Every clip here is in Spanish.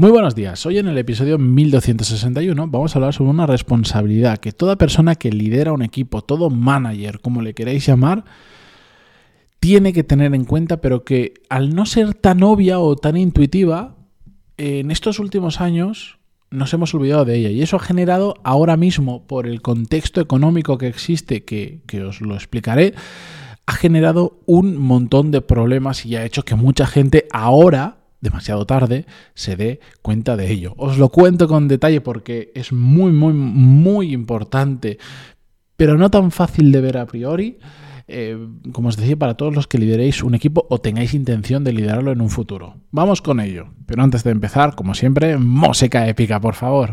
Muy buenos días. Hoy en el episodio 1261 vamos a hablar sobre una responsabilidad que toda persona que lidera un equipo, todo manager, como le queráis llamar, tiene que tener en cuenta, pero que al no ser tan obvia o tan intuitiva, en estos últimos años nos hemos olvidado de ella. Y eso ha generado ahora mismo, por el contexto económico que existe, que, que os lo explicaré, ha generado un montón de problemas y ha hecho que mucha gente ahora demasiado tarde se dé cuenta de ello. Os lo cuento con detalle porque es muy, muy, muy importante, pero no tan fácil de ver a priori. Eh, como os decía, para todos los que lideréis un equipo o tengáis intención de liderarlo en un futuro. Vamos con ello. Pero antes de empezar, como siempre, música épica, por favor.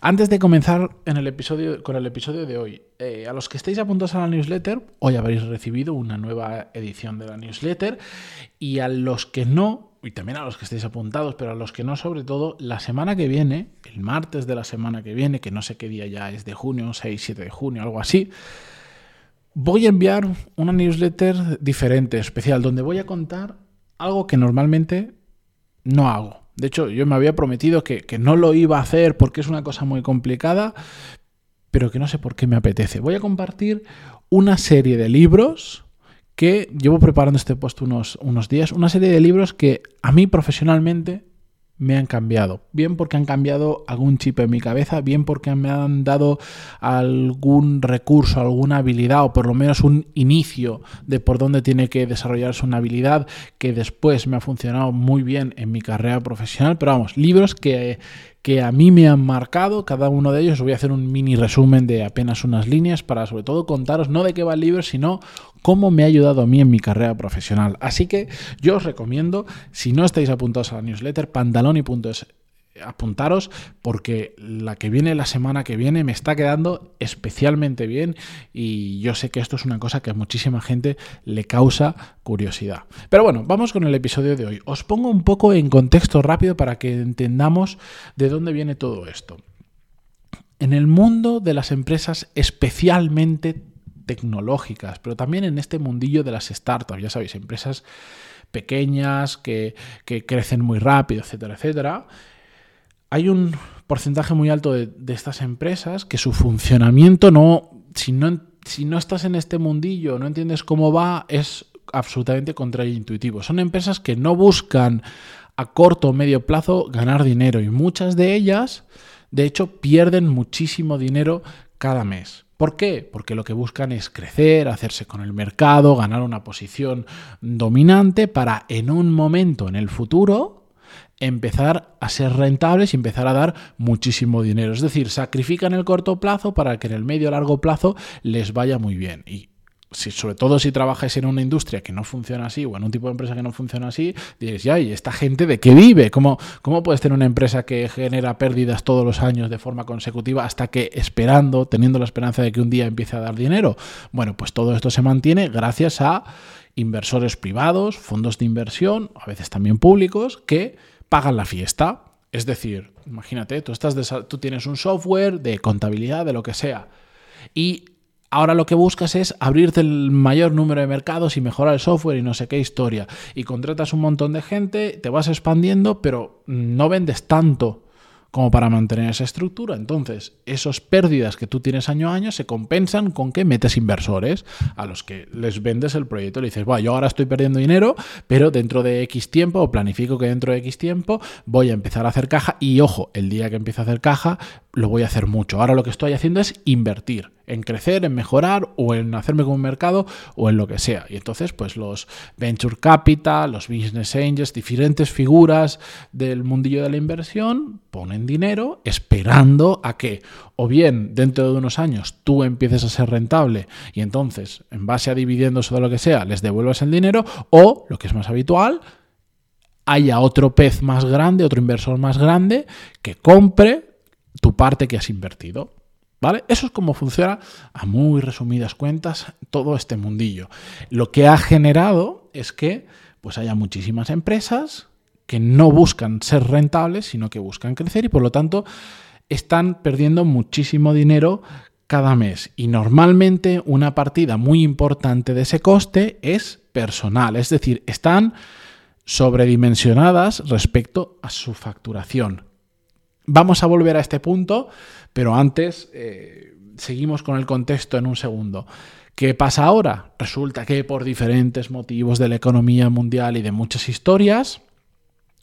Antes de comenzar en el episodio, con el episodio de hoy, eh, a los que estéis apuntados a la newsletter, hoy habréis recibido una nueva edición de la newsletter y a los que no, y también a los que estéis apuntados, pero a los que no, sobre todo, la semana que viene, el martes de la semana que viene, que no sé qué día ya es de junio, 6, 7 de junio, algo así, voy a enviar una newsletter diferente, especial, donde voy a contar algo que normalmente no hago. De hecho, yo me había prometido que, que no lo iba a hacer porque es una cosa muy complicada, pero que no sé por qué me apetece. Voy a compartir una serie de libros que llevo preparando este post unos, unos días, una serie de libros que a mí profesionalmente me han cambiado. Bien porque han cambiado algún chip en mi cabeza, bien porque me han dado algún recurso, alguna habilidad o por lo menos un inicio de por dónde tiene que desarrollarse una habilidad que después me ha funcionado muy bien en mi carrera profesional. Pero vamos, libros que, que a mí me han marcado, cada uno de ellos. Os voy a hacer un mini resumen de apenas unas líneas para sobre todo contaros no de qué va el libro, sino cómo me ha ayudado a mí en mi carrera profesional. Así que yo os recomiendo, si no estáis apuntados a la newsletter, pantaloni.es apuntaros porque la que viene la semana que viene me está quedando especialmente bien y yo sé que esto es una cosa que a muchísima gente le causa curiosidad. Pero bueno, vamos con el episodio de hoy. Os pongo un poco en contexto rápido para que entendamos de dónde viene todo esto. En el mundo de las empresas especialmente tecnológicas, pero también en este mundillo de las startups, ya sabéis, empresas pequeñas que, que crecen muy rápido, etcétera, etcétera hay un porcentaje muy alto de, estas empresas que su funcionamiento no si, no, si no estás en este mundillo, no entiendes cómo va, es absolutamente contraintuitivo. Son empresas que no buscan a corto o medio plazo ganar dinero y muchas de ellas, de hecho, pierden muchísimo dinero cada mes. ¿Por qué? Porque lo que buscan es crecer, hacerse con el mercado, ganar una posición dominante para en un momento en el futuro empezar a ser rentables y empezar a dar muchísimo dinero. Es decir, sacrifican el corto plazo para que en el medio largo plazo les vaya muy bien. Sobre todo si trabajáis en una industria que no funciona así o en un tipo de empresa que no funciona así, diréis, ya, ¿y esta gente de qué vive? ¿Cómo, ¿Cómo puedes tener una empresa que genera pérdidas todos los años de forma consecutiva hasta que esperando, teniendo la esperanza de que un día empiece a dar dinero? Bueno, pues todo esto se mantiene gracias a inversores privados, fondos de inversión, a veces también públicos, que pagan la fiesta. Es decir, imagínate, tú, estás tú tienes un software de contabilidad, de lo que sea, y ahora lo que buscas es abrirte el mayor número de mercados y mejorar el software y no sé qué historia. Y contratas un montón de gente, te vas expandiendo, pero no vendes tanto como para mantener esa estructura. Entonces, esas pérdidas que tú tienes año a año se compensan con que metes inversores a los que les vendes el proyecto. Le dices, bueno, yo ahora estoy perdiendo dinero, pero dentro de X tiempo, o planifico que dentro de X tiempo, voy a empezar a hacer caja y ojo, el día que empiece a hacer caja, lo voy a hacer mucho. Ahora lo que estoy haciendo es invertir en crecer, en mejorar o en hacerme con un mercado o en lo que sea. Y entonces, pues los venture capital, los business angels, diferentes figuras del mundillo de la inversión ponen dinero esperando a que o bien dentro de unos años tú empieces a ser rentable y entonces en base a dividendos o de lo que sea les devuelvas el dinero o, lo que es más habitual, haya otro pez más grande, otro inversor más grande que compre tu parte que has invertido. ¿Vale? Eso es como funciona a muy resumidas cuentas todo este mundillo. Lo que ha generado es que pues haya muchísimas empresas que no buscan ser rentables, sino que buscan crecer y por lo tanto están perdiendo muchísimo dinero cada mes. Y normalmente una partida muy importante de ese coste es personal, es decir, están sobredimensionadas respecto a su facturación. Vamos a volver a este punto, pero antes eh, seguimos con el contexto en un segundo. ¿Qué pasa ahora? Resulta que por diferentes motivos de la economía mundial y de muchas historias,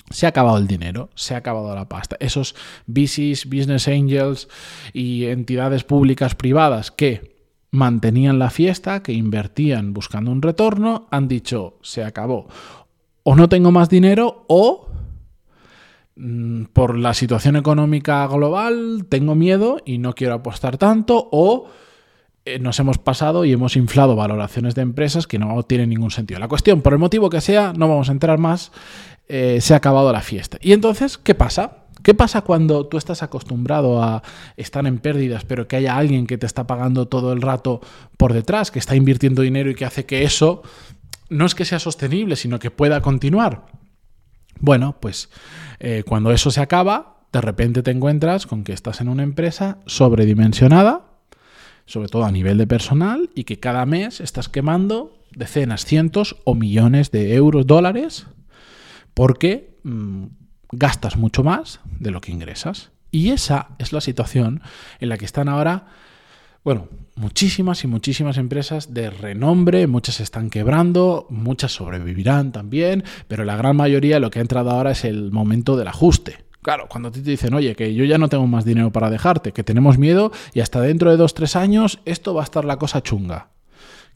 se ha acabado el dinero, se ha acabado la pasta. Esos VCs, business angels y entidades públicas privadas que mantenían la fiesta, que invertían buscando un retorno, han dicho, se acabó. O no tengo más dinero o por la situación económica global tengo miedo y no quiero apostar tanto o eh, nos hemos pasado y hemos inflado valoraciones de empresas que no tienen ningún sentido. La cuestión, por el motivo que sea, no vamos a entrar más, eh, se ha acabado la fiesta. Y entonces, ¿qué pasa? ¿Qué pasa cuando tú estás acostumbrado a estar en pérdidas, pero que haya alguien que te está pagando todo el rato por detrás, que está invirtiendo dinero y que hace que eso no es que sea sostenible, sino que pueda continuar? Bueno, pues eh, cuando eso se acaba, de repente te encuentras con que estás en una empresa sobredimensionada, sobre todo a nivel de personal, y que cada mes estás quemando decenas, cientos o millones de euros, dólares, porque mm, gastas mucho más de lo que ingresas. Y esa es la situación en la que están ahora bueno, muchísimas y muchísimas empresas de renombre, muchas están quebrando, muchas sobrevivirán también, pero la gran mayoría lo que ha entrado ahora es el momento del ajuste. Claro, cuando te dicen, oye, que yo ya no tengo más dinero para dejarte, que tenemos miedo y hasta dentro de dos, tres años esto va a estar la cosa chunga.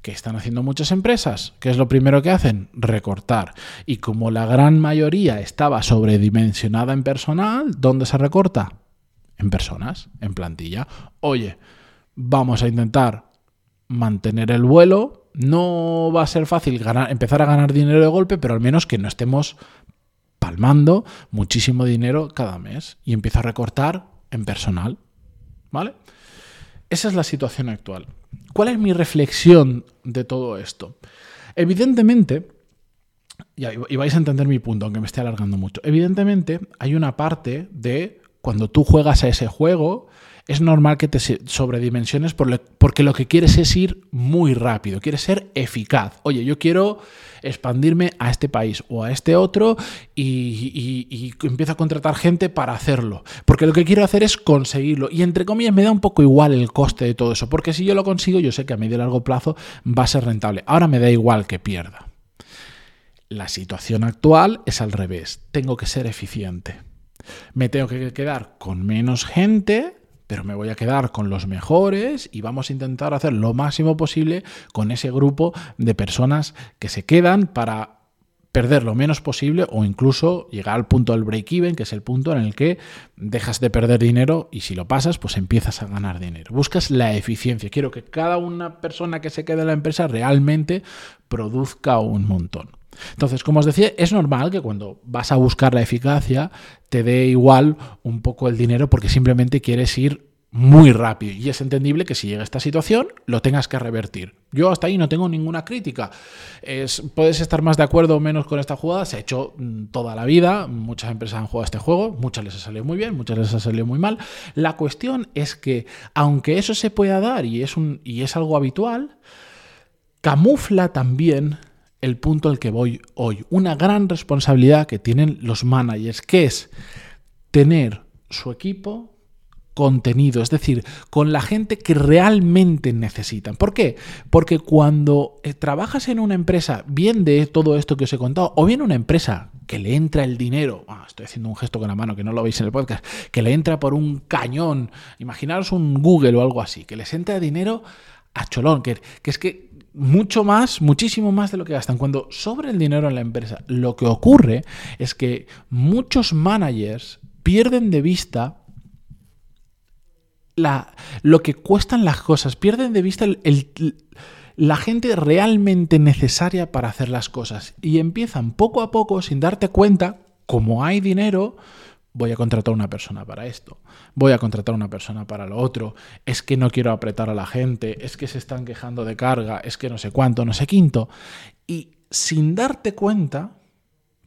¿Qué están haciendo muchas empresas? ¿Qué es lo primero que hacen? Recortar. Y como la gran mayoría estaba sobredimensionada en personal, ¿dónde se recorta? En personas, en plantilla. Oye, vamos a intentar mantener el vuelo. No va a ser fácil empezar a ganar dinero de golpe, pero al menos que no estemos palmando muchísimo dinero cada mes y empieza a recortar en personal. ¿Vale? Esa es la situación actual. ¿Cuál es mi reflexión de todo esto? Evidentemente, y vais a entender mi punto, aunque me esté alargando mucho. Evidentemente, hay una parte de cuando tú juegas a ese juego, es normal que te sobredimensiones porque lo que quieres es ir muy rápido, quieres ser eficaz. Oye, yo quiero expandirme a este país o a este otro y, y, empiezo a contratar gente para hacerlo. Porque lo que quiero hacer es conseguirlo. Y entre comillas me da un poco igual el coste de todo eso. Porque si yo lo consigo, yo sé que a medio y largo plazo va a ser rentable. Ahora me da igual que pierda. La situación actual es al revés. Tengo que ser eficiente. Me tengo que quedar con menos gente pero me voy a quedar con los mejores y vamos a intentar hacer lo máximo posible con ese grupo de personas que se quedan para perder lo menos posible o incluso llegar al punto del break-even, que es el punto en el que dejas de perder dinero y si lo pasas, pues empiezas a ganar dinero. Buscas la eficiencia. Quiero que cada una persona que se quede en la empresa realmente produzca un montón. Entonces, como os decía, es normal que cuando vas a buscar la eficacia te dé igual un poco el dinero porque simplemente quieres ir muy rápido. Y es entendible que si llega esta situación lo tengas que revertir. Yo hasta ahí no tengo ninguna crítica. Es, puedes estar más de acuerdo o menos con esta jugada. Se ha hecho mm, toda la vida. Muchas empresas han jugado este juego. Muchas les ha salido muy bien, muchas les ha salido muy mal. La cuestión es que, aunque eso se pueda dar y es, un, y es algo habitual, camufla también el punto al que voy hoy. Una gran responsabilidad que tienen los managers, que es tener su equipo contenido, es decir, con la gente que realmente necesitan. ¿Por qué? Porque cuando eh, trabajas en una empresa, bien de todo esto que os he contado, o bien una empresa que le entra el dinero, ah, estoy haciendo un gesto con la mano que no lo veis en el podcast, que le entra por un cañón, imaginaros un Google o algo así, que les entra dinero a cholón, que, que es que mucho más, muchísimo más de lo que gastan. Cuando sobra el dinero en la empresa, lo que ocurre es que muchos managers pierden de vista la, lo que cuestan las cosas, pierden de vista la gente realmente necesaria para hacer las cosas y empiezan poco a poco, sin darte cuenta, como hay dinero, voy a contratar una persona para esto, voy a contratar una persona para lo otro, es que no quiero apretar a la gente, es que se están quejando de carga, es que no sé cuánto, no sé quinto. Y sin darte cuenta,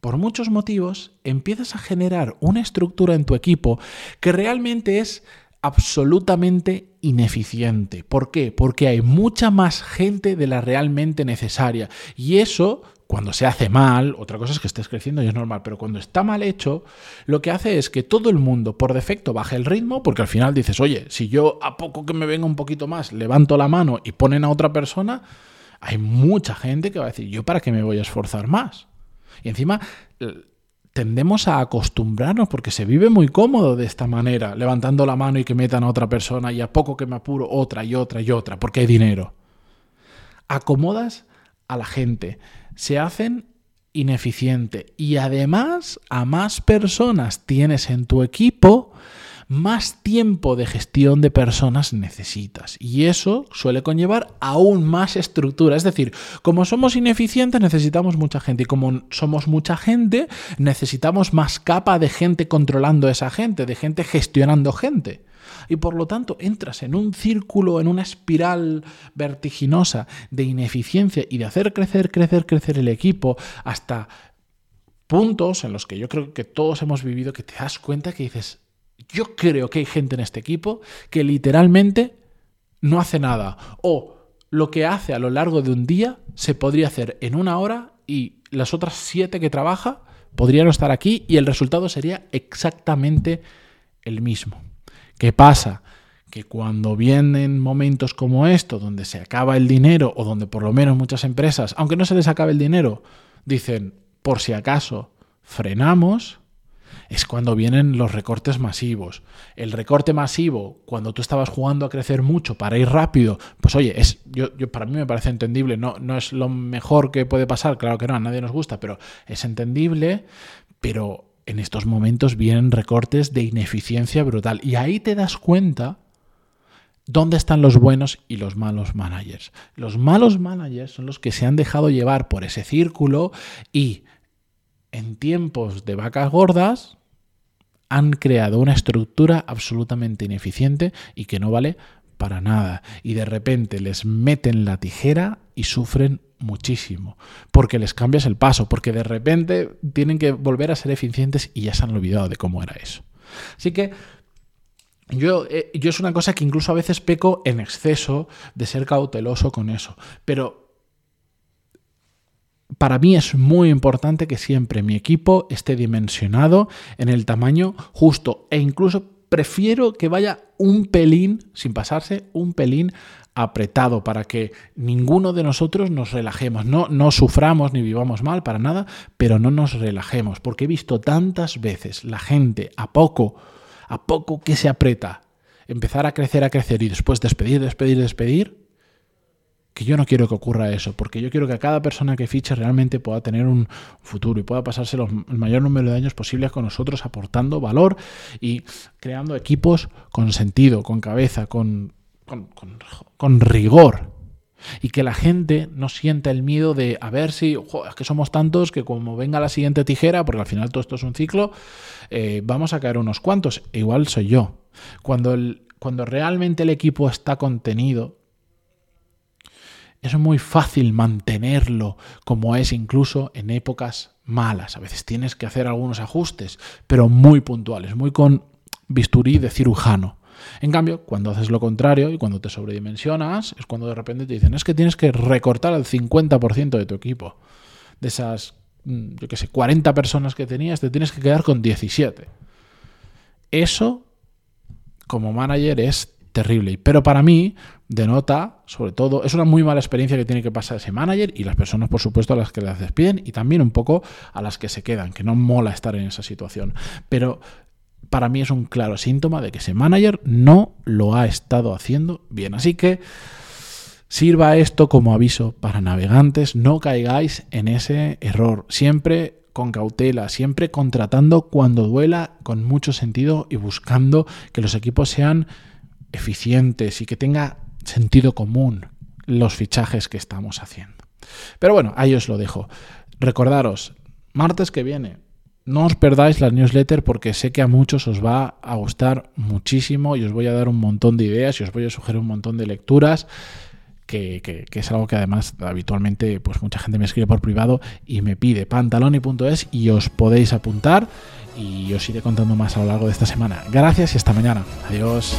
por muchos motivos, empiezas a generar una estructura en tu equipo que realmente es absolutamente ineficiente. ¿Por qué? Porque hay mucha más gente de la realmente necesaria. Y eso, cuando se hace mal, otra cosa es que estés creciendo y es normal, pero cuando está mal hecho, lo que hace es que todo el mundo por defecto baje el ritmo, porque al final dices, oye, si yo a poco que me venga un poquito más, levanto la mano y ponen a otra persona, hay mucha gente que va a decir, ¿yo para qué me voy a esforzar más? Y encima tendemos a acostumbrarnos porque se vive muy cómodo de esta manera, levantando la mano y que metan a otra persona y a poco que me apuro otra y otra y otra, porque hay dinero. Acomodas a la gente, se hacen ineficiente y además a más personas tienes en tu equipo más tiempo de gestión de personas necesitas. Y eso suele conllevar aún más estructura. Es decir, como somos ineficientes necesitamos mucha gente y como somos mucha gente necesitamos más capa de gente controlando esa gente, de gente gestionando gente. Y por lo tanto entras en un círculo, en una espiral vertiginosa de ineficiencia y de hacer crecer, crecer, crecer el equipo hasta puntos en los que yo creo que todos hemos vivido que te das cuenta que dices, yo creo que hay gente en este equipo que literalmente no hace nada. O lo que hace a lo largo de un día se podría hacer en una hora y las otras siete que trabaja podrían estar aquí y el resultado sería exactamente el mismo. ¿Qué pasa? Que cuando vienen momentos como esto, donde se acaba el dinero o donde por lo menos muchas empresas, aunque no se les acabe el dinero, dicen, por si acaso, frenamos, es cuando vienen los recortes masivos. El recorte masivo, cuando tú estabas jugando a crecer mucho para ir rápido, pues oye, es, yo, yo, para mí me parece entendible, no, no es lo mejor que puede pasar, claro que no, a nadie nos gusta, pero es entendible, pero en estos momentos vienen recortes de ineficiencia brutal. Y ahí te das cuenta dónde están los buenos y los malos managers. Los malos managers son los que se han dejado llevar por ese círculo y en tiempos de vacas gordas han creado una estructura absolutamente ineficiente y que no vale para nada. Y de repente les meten la tijera y sufren muchísimo, porque les cambias el paso, porque de repente tienen que volver a ser eficientes y ya se han olvidado de cómo era eso. Así que yo, eh, yo es una cosa que incluso a veces peco en exceso de ser cauteloso con eso, pero para mí es muy importante que siempre mi equipo esté dimensionado en el tamaño justo e incluso prefiero que vaya un pelín, sin pasarse, un pelín apretado para que ninguno de nosotros nos relajemos, no, suframos ni vivamos mal para nada, pero no nos relajemos, porque he visto tantas veces la gente a poco, a poco que se aprieta, empezar a crecer, a crecer y después despedir, despedir, despedir, que yo no quiero que ocurra eso, porque yo quiero que cada persona que fiche realmente pueda tener un futuro y pueda pasarse el mayor número de años posibles con nosotros, aportando valor y creando equipos con sentido, con cabeza, con, con, rigor. Y que la gente no sienta el miedo de a ver si, es que somos tantos que como venga la siguiente tijera, porque al final todo esto es un ciclo, eh, vamos a caer unos cuantos. Igual soy yo. Cuando, el, cuando realmente el equipo está contenido, es muy fácil mantenerlo como es incluso en épocas malas. A veces tienes que hacer algunos ajustes, pero muy puntuales, muy con bisturí de cirujano. En cambio, cuando haces lo contrario y cuando te sobredimensionas, es cuando de repente te dicen, es que tienes que recortar al 50% de tu equipo. De esas, mm, yo qué sé, 40 personas que tenías, te tienes que quedar con 17. Eso, como manager, es terrible. Pero para mí denota, sobre todo, es una muy mala experiencia que tiene que pasar ese manager y las personas, por supuesto, a las que las despiden y también un poco a las que se quedan, que no mola estar en esa situación. Pero para mí es un claro síntoma de que ese manager no lo ha estado haciendo bien. Así que sirva esto como aviso para navegantes, no caigáis en ese error. Siempre con cautela, siempre contratando cuando duela, con mucho sentido y buscando que los equipos sean eficientes y que tenga sentido común los fichajes que estamos haciendo. Pero bueno, ahí os lo dejo. Recordaros, martes que viene, no os perdáis la newsletter porque sé que a muchos os va a gustar muchísimo y os voy a dar un montón de ideas y os voy a sugerir un montón de lecturas. Que, que, es algo que además habitualmente pues mucha gente me escribe por privado y me pide pantaloni.es y os podéis apuntar y os iré contando más a lo largo de esta semana. Gracias y hasta mañana. Adiós.